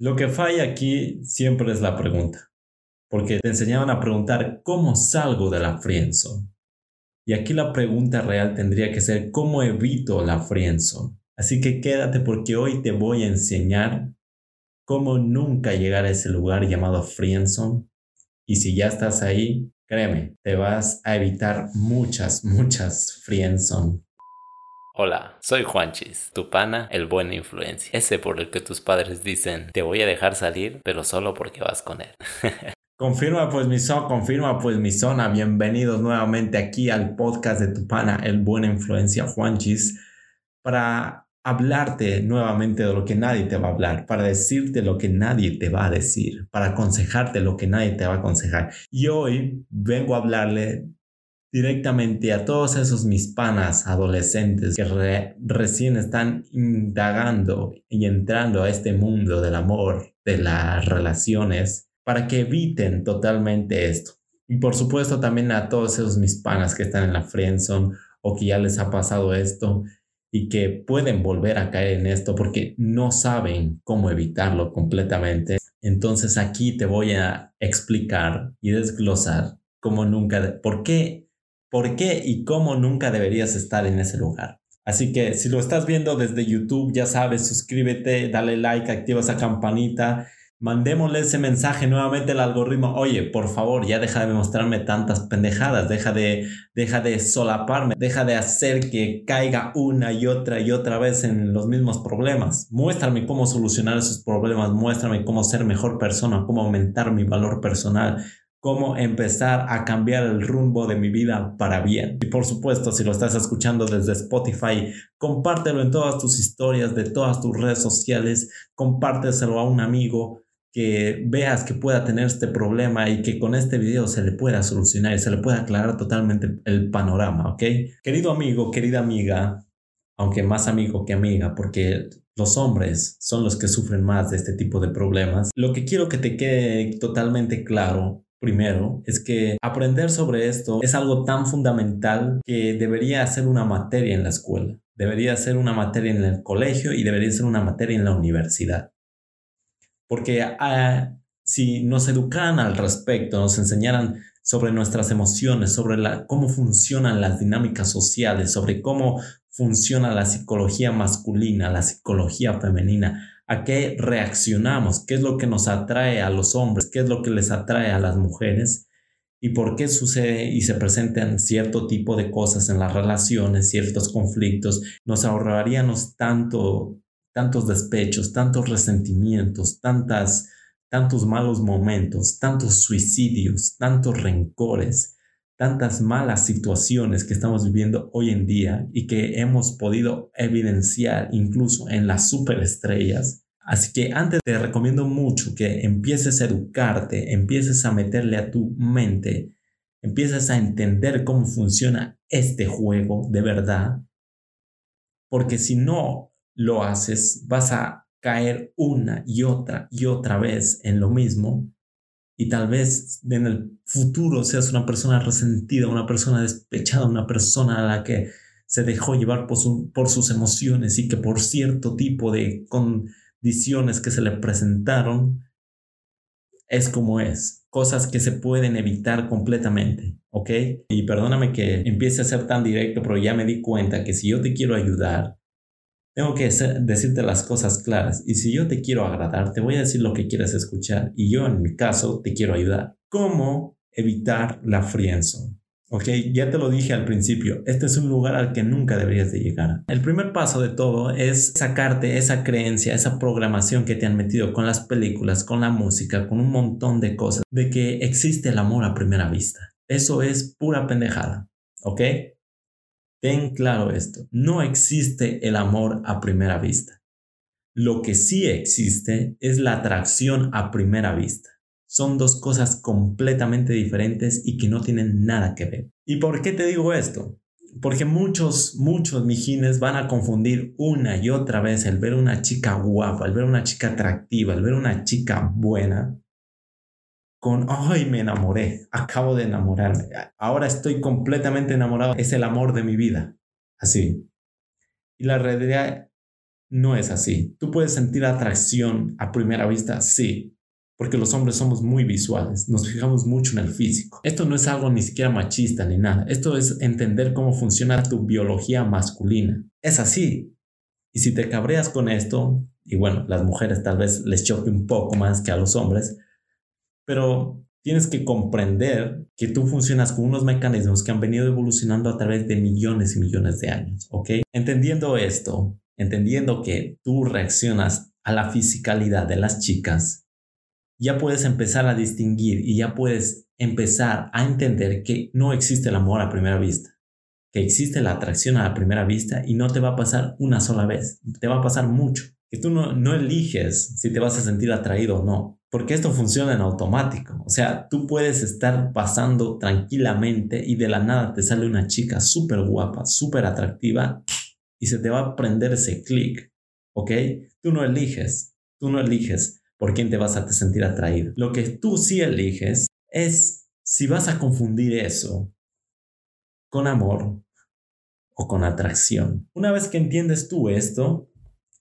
Lo que falla aquí siempre es la pregunta, porque te enseñaban a preguntar cómo salgo de la friendzone. Y aquí la pregunta real tendría que ser cómo evito la friendzone. Así que quédate porque hoy te voy a enseñar cómo nunca llegar a ese lugar llamado friendzone. Y si ya estás ahí, créeme, te vas a evitar muchas, muchas friendzone Hola, soy Juanchis, tu pana, el buen influencia. Ese por el que tus padres dicen, te voy a dejar salir, pero solo porque vas con él. confirma pues mi zona, confirma pues mi zona. Bienvenidos nuevamente aquí al podcast de tu pana, el buen influencia Juanchis, para hablarte nuevamente de lo que nadie te va a hablar, para decirte lo que nadie te va a decir, para aconsejarte lo que nadie te va a aconsejar. Y hoy vengo a hablarle directamente a todos esos mis panas adolescentes que recién están indagando y entrando a este mundo del amor, de las relaciones, para que eviten totalmente esto. Y por supuesto también a todos esos mis panas que están en la friendzone o que ya les ha pasado esto y que pueden volver a caer en esto porque no saben cómo evitarlo completamente. Entonces aquí te voy a explicar y desglosar cómo nunca, por qué por qué y cómo nunca deberías estar en ese lugar. Así que si lo estás viendo desde YouTube, ya sabes, suscríbete, dale like, activa esa campanita. Mandémosle ese mensaje nuevamente al algoritmo. Oye, por favor, ya deja de mostrarme tantas pendejadas, deja de, deja de solaparme, deja de hacer que caiga una y otra y otra vez en los mismos problemas. Muéstrame cómo solucionar esos problemas, muéstrame cómo ser mejor persona, cómo aumentar mi valor personal, cómo empezar a cambiar el rumbo de mi vida para bien. Y por supuesto, si lo estás escuchando desde Spotify, compártelo en todas tus historias, de todas tus redes sociales, compárteselo a un amigo que veas que pueda tener este problema y que con este video se le pueda solucionar y se le pueda aclarar totalmente el panorama, ¿ok? Querido amigo, querida amiga, aunque más amigo que amiga, porque los hombres son los que sufren más de este tipo de problemas, lo que quiero que te quede totalmente claro Primero, es que aprender sobre esto es algo tan fundamental que debería ser una materia en la escuela, debería ser una materia en el colegio y debería ser una materia en la universidad. Porque ah, si nos educaran al respecto, nos enseñaran sobre nuestras emociones, sobre cómo funcionan las dinámicas sociales, sobre cómo funciona la psicología masculina, la psicología femenina, a qué reaccionamos, qué es lo que nos atrae a los hombres, qué es lo que les atrae a las mujeres y por qué sucede y se presentan cierto tipo de cosas en las relaciones, ciertos conflictos, nos ahorraríamos tanto, tantos despechos, tantos resentimientos, tantas, tantos malos momentos, tantos suicidios, tantos rencores, tantas malas situaciones que estamos viviendo hoy en día y que hemos podido evidenciar incluso en las superestrellas. Así que antes te recomiendo mucho que empieces a educarte, empieces a meterle a tu mente, empieces a entender cómo funciona este juego de verdad, porque si no lo haces vas a caer una y otra y otra vez en lo mismo y tal vez en el futuro seas una persona resentida, una persona despechada, una persona a la que se dejó llevar por, por sus emociones y que por cierto tipo de condiciones que se le presentaron es como es, cosas que se pueden evitar completamente, ¿ok? Y perdóname que empiece a ser tan directo, pero ya me di cuenta que si yo te quiero ayudar, tengo que decirte las cosas claras y si yo te quiero agradar, te voy a decir lo que quieres escuchar y yo en mi caso te quiero ayudar. ¿Cómo evitar la friendzone? Ok, ya te lo dije al principio, este es un lugar al que nunca deberías de llegar. El primer paso de todo es sacarte esa creencia, esa programación que te han metido con las películas, con la música, con un montón de cosas, de que existe el amor a primera vista. Eso es pura pendejada, ¿ok? Ten claro esto, no existe el amor a primera vista. Lo que sí existe es la atracción a primera vista. Son dos cosas completamente diferentes y que no tienen nada que ver. ¿Y por qué te digo esto? Porque muchos, muchos mijines van a confundir una y otra vez el ver una chica guapa, el ver una chica atractiva, el ver una chica buena con, ay, me enamoré, acabo de enamorarme, ahora estoy completamente enamorado, es el amor de mi vida, así. Y la realidad, no es así. Tú puedes sentir atracción a primera vista, sí, porque los hombres somos muy visuales, nos fijamos mucho en el físico. Esto no es algo ni siquiera machista ni nada, esto es entender cómo funciona tu biología masculina. Es así. Y si te cabreas con esto, y bueno, las mujeres tal vez les choque un poco más que a los hombres, pero tienes que comprender que tú funcionas con unos mecanismos que han venido evolucionando a través de millones y millones de años, ¿ok? Entendiendo esto, entendiendo que tú reaccionas a la fisicalidad de las chicas, ya puedes empezar a distinguir y ya puedes empezar a entender que no existe el amor a primera vista, que existe la atracción a la primera vista y no te va a pasar una sola vez, te va a pasar mucho, que tú no, no eliges si te vas a sentir atraído o no, porque esto funciona en automático, o sea, tú puedes estar pasando tranquilamente y de la nada te sale una chica súper guapa, súper atractiva y se te va a prender ese clic, ¿ok? Tú no eliges, tú no eliges por quién te vas a sentir atraído. Lo que tú sí eliges es si vas a confundir eso con amor o con atracción. Una vez que entiendes tú esto,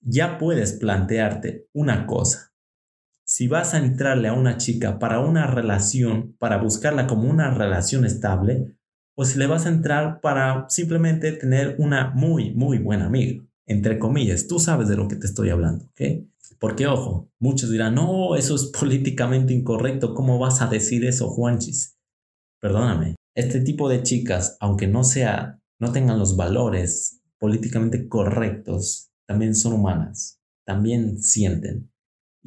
ya puedes plantearte una cosa. Si vas a entrarle a una chica para una relación, para buscarla como una relación estable, o si le vas a entrar para simplemente tener una muy, muy buena amiga. Entre comillas, tú sabes de lo que te estoy hablando, ¿ok? Porque, ojo, muchos dirán, no, eso es políticamente incorrecto, ¿cómo vas a decir eso, Juanchis? Perdóname, este tipo de chicas, aunque no sea, no tengan los valores políticamente correctos, también son humanas, también sienten.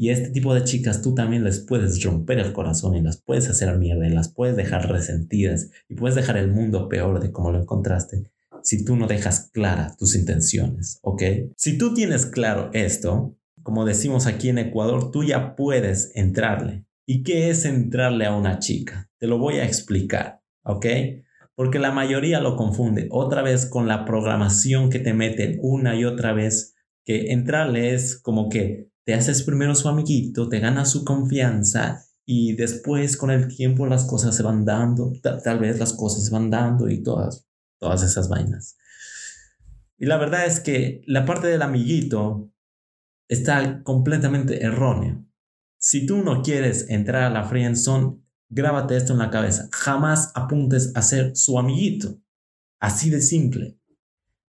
Y este tipo de chicas tú también les puedes romper el corazón y las puedes hacer mierda y las puedes dejar resentidas y puedes dejar el mundo peor de como lo encontraste si tú no dejas claras tus intenciones, ¿ok? Si tú tienes claro esto, como decimos aquí en Ecuador, tú ya puedes entrarle. ¿Y qué es entrarle a una chica? Te lo voy a explicar, ¿ok? Porque la mayoría lo confunde otra vez con la programación que te meten una y otra vez, que entrarle es como que te haces primero su amiguito, te ganas su confianza y después con el tiempo las cosas se van dando, tal vez las cosas se van dando y todas, todas esas vainas. Y la verdad es que la parte del amiguito está completamente erróneo. Si tú no quieres entrar a la friendzone, grábate esto en la cabeza. Jamás apuntes a ser su amiguito. Así de simple.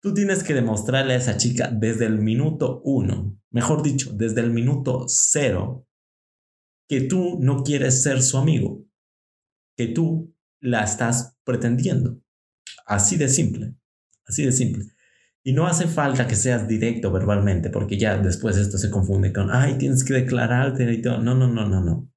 Tú tienes que demostrarle a esa chica desde el minuto uno, mejor dicho, desde el minuto cero, que tú no quieres ser su amigo, que tú la estás pretendiendo. Así de simple, así de simple. Y no hace falta que seas directo verbalmente, porque ya después esto se confunde con, ay, tienes que declararte y todo. No, no, no, no, no.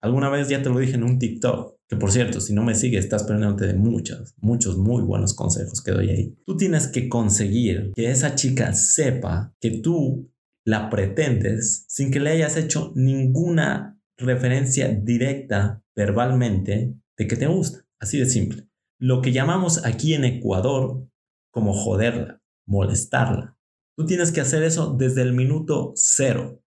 Alguna vez ya te lo dije en un TikTok, que por cierto, si no me sigues, estás perdiéndote de muchos, muchos muy buenos consejos que doy ahí. Tú tienes que conseguir que esa chica sepa que tú la pretendes sin que le hayas hecho ninguna referencia directa verbalmente de que te gusta. Así de simple. Lo que llamamos aquí en Ecuador como joderla molestarla. Tú tienes que hacer eso desde el minuto cero.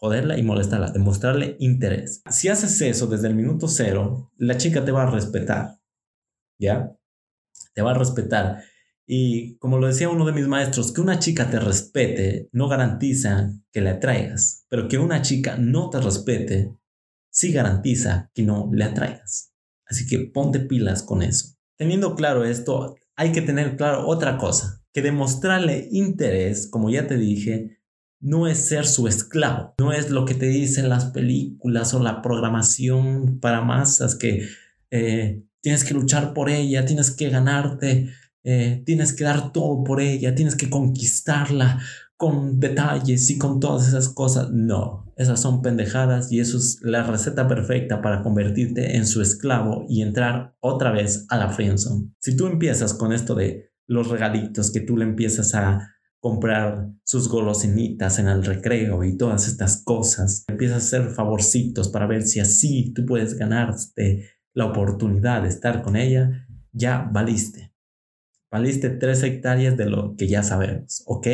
Joderla y molestarla, demostrarle interés. Si haces eso desde el minuto cero, la chica te va a respetar. ¿Ya? Te va a respetar. Y como lo decía uno de mis maestros, que una chica te respete no garantiza que le atraigas, pero que una chica no te respete sí garantiza que no le atraigas. Así que ponte pilas con eso. Teniendo claro esto, hay que tener claro otra cosa que demostrarle interés, como ya te dije, no es ser su esclavo, no es lo que te dicen las películas o la programación para masas que eh, tienes que luchar por ella, tienes que ganarte, eh, tienes que dar todo por ella, tienes que conquistarla con detalles y con todas esas cosas. No, esas son pendejadas y eso es la receta perfecta para convertirte en su esclavo y entrar otra vez a la friendzone. Si tú empiezas con esto de los regalitos que tú le empiezas a comprar sus golosinitas en el recreo y todas estas cosas. Empiezas a hacer favorcitos para ver si así tú puedes ganarte la oportunidad de estar con ella. Ya valiste. Valiste tres hectáreas de lo que ya sabemos, ¿ok?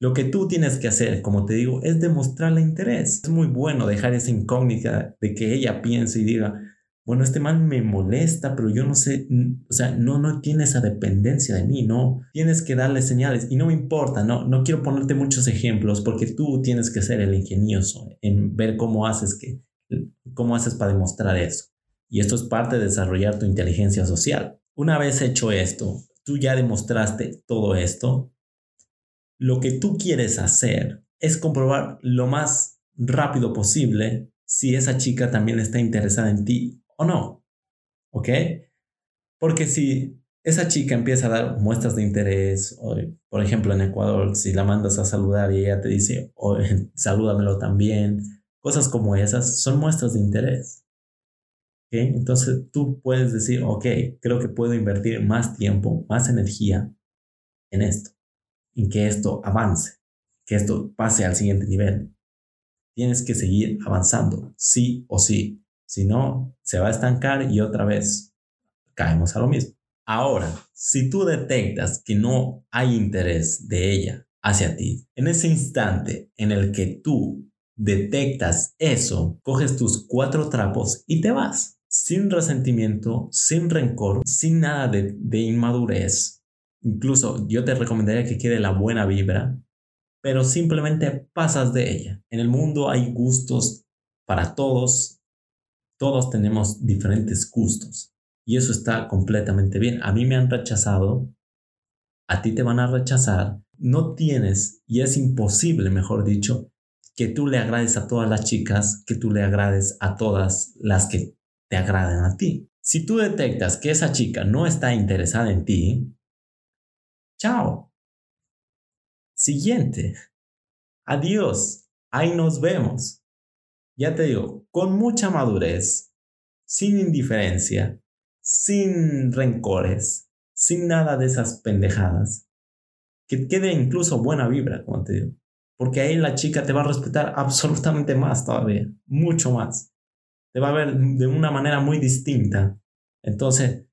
Lo que tú tienes que hacer, como te digo, es demostrarle interés. Es muy bueno dejar esa incógnita de que ella piense y diga, bueno, este man me molesta, pero yo no sé, o sea, no, no tiene esa dependencia de mí, no, tienes que darle señales y no me importa, no, no quiero ponerte muchos ejemplos porque tú tienes que ser el ingenioso en ver cómo haces que, cómo haces para demostrar eso. Y esto es parte de desarrollar tu inteligencia social. Una vez hecho esto, tú ya demostraste todo esto, lo que tú quieres hacer es comprobar lo más rápido posible si esa chica también está interesada en ti o no. ¿Ok? Porque si esa chica empieza a dar muestras de interés, por ejemplo en Ecuador, si la mandas a saludar y ella te dice, oh, salúdamelo también, cosas como esas son muestras de interés. ¿Ok? Entonces tú puedes decir, ok, creo que puedo invertir más tiempo, más energía en esto, en que esto avance, que esto pase al siguiente nivel. Tienes que seguir avanzando, sí o sí. Si no, se va a estancar y otra vez caemos a lo mismo. Ahora, si tú detectas que no hay interés de ella hacia ti, en ese instante en el que tú detectas eso, coges tus cuatro trapos y te vas. Sin resentimiento, sin rencor, sin nada de, de inmadurez. Incluso yo te recomendaría que quede la buena vibra, pero simplemente pasas de ella. En el mundo hay gustos para todos, todos tenemos diferentes gustos y eso está completamente bien. A mí me han rechazado, a ti te van a rechazar. No tienes, y es imposible, mejor dicho, que tú le agrades a todas las chicas, que tú le agrades a todas las que te agraden a ti. Si tú detectas que esa chica no está interesada en ti, chao. Siguiente. Adiós. Ahí nos vemos ya te digo, con mucha madurez, sin indiferencia, sin rencores, sin nada de esas pendejadas. Que quede incluso buena vibra, como te digo. Porque ahí la chica te va a respetar absolutamente más todavía, mucho más. Te va a ver de una manera muy distinta. Entonces,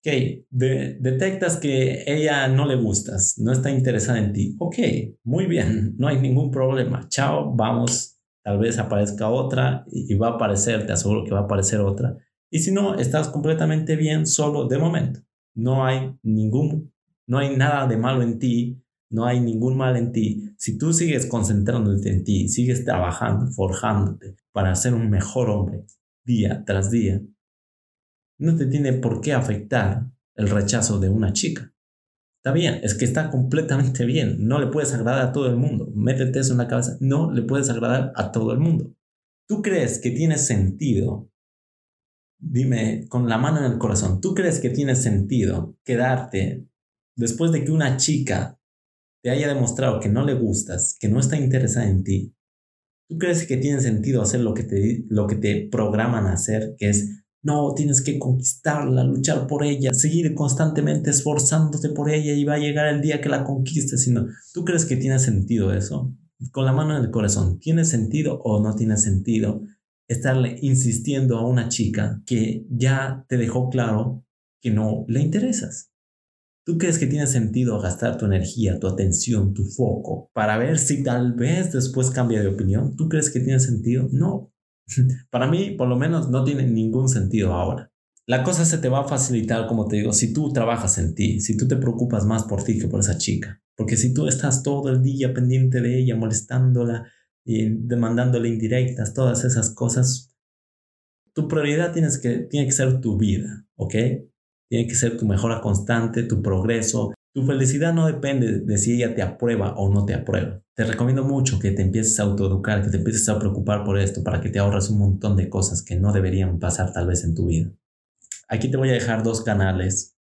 ok, detectas que ella no le gustas, no está interesada en ti. Ok, muy bien, no hay ningún problema. Chao, vamos tal vez aparezca otra y va a aparecer, te aseguro que va a aparecer otra. Y si no, estás completamente bien solo de momento. No hay ningún, no hay nada de malo en ti, no hay ningún mal en ti. Si tú sigues concentrándote en ti, sigues trabajando, forjándote para ser un mejor hombre día tras día, no te tiene por qué afectar el rechazo de una chica. Está bien, es que está completamente bien. No le puedes agradar a todo el mundo. Métete eso en la cabeza. No le puedes agradar a todo el mundo. ¿Tú crees que tiene sentido? Dime con la mano en el corazón. ¿Tú crees que tiene sentido quedarte después de que una chica te haya demostrado que no le gustas, que no está interesada en ti? ¿Tú crees que tiene sentido hacer lo que te, lo que te programan a hacer, que es no, tienes que conquistarla, luchar por ella, seguir constantemente esforzándote por ella y va a llegar el día que la conquistes. Sino, ¿tú crees que tiene sentido eso? Con la mano en el corazón, ¿tiene sentido o no tiene sentido estarle insistiendo a una chica que ya te dejó claro que no le interesas? ¿Tú crees que tiene sentido gastar tu energía, tu atención, tu foco para ver si tal vez después cambia de opinión? ¿Tú crees que tiene sentido? No, Para mí, por lo menos, no tiene ningún sentido ahora. La cosa se te va a facilitar, como te digo, si tú trabajas en ti, si tú te preocupas más por ti que por esa chica. Porque si tú estás todo el día pendiente de ella, molestándola y demandándole indirectas, todas esas cosas, tu prioridad tienes que, tiene que ser tu vida, ¿ok? Tiene que ser tu mejora constante, tu progreso, tu felicidad no depende de si ella te aprueba o no te aprueba. Te recomiendo mucho que te empieces a autoeducar, que te empieces a preocupar por esto para que te ahorres un montón de cosas que no deberían pasar tal vez en tu vida. Aquí te voy a dejar dos canales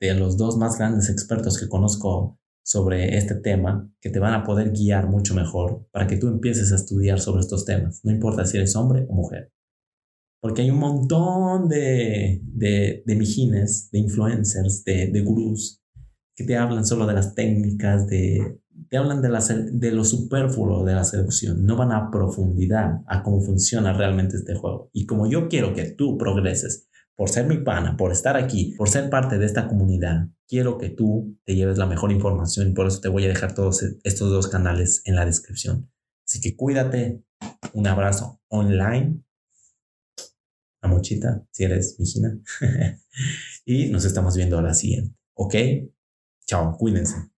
de los dos más grandes expertos que conozco sobre este tema que te van a poder guiar mucho mejor para que tú empieces a estudiar sobre estos temas, no importa si eres hombre o mujer. Porque hay un montón de, de, de mijines, de influencers, de, de gurús que te hablan solo de las técnicas, de, te hablan de, la, de lo superfluo de la seducción, no van a profundidad a cómo funciona realmente este juego. Y como yo quiero que tú progreses, por ser mi pana, por estar aquí, por ser parte de esta comunidad, quiero que tú te lleves la mejor información y por eso te voy a dejar todos estos dos canales en la descripción. Así que cuídate, un abrazo online la mochita, si eres mijina. y nos estamos viendo a la siguiente. ¿Ok? Chao, cuídense.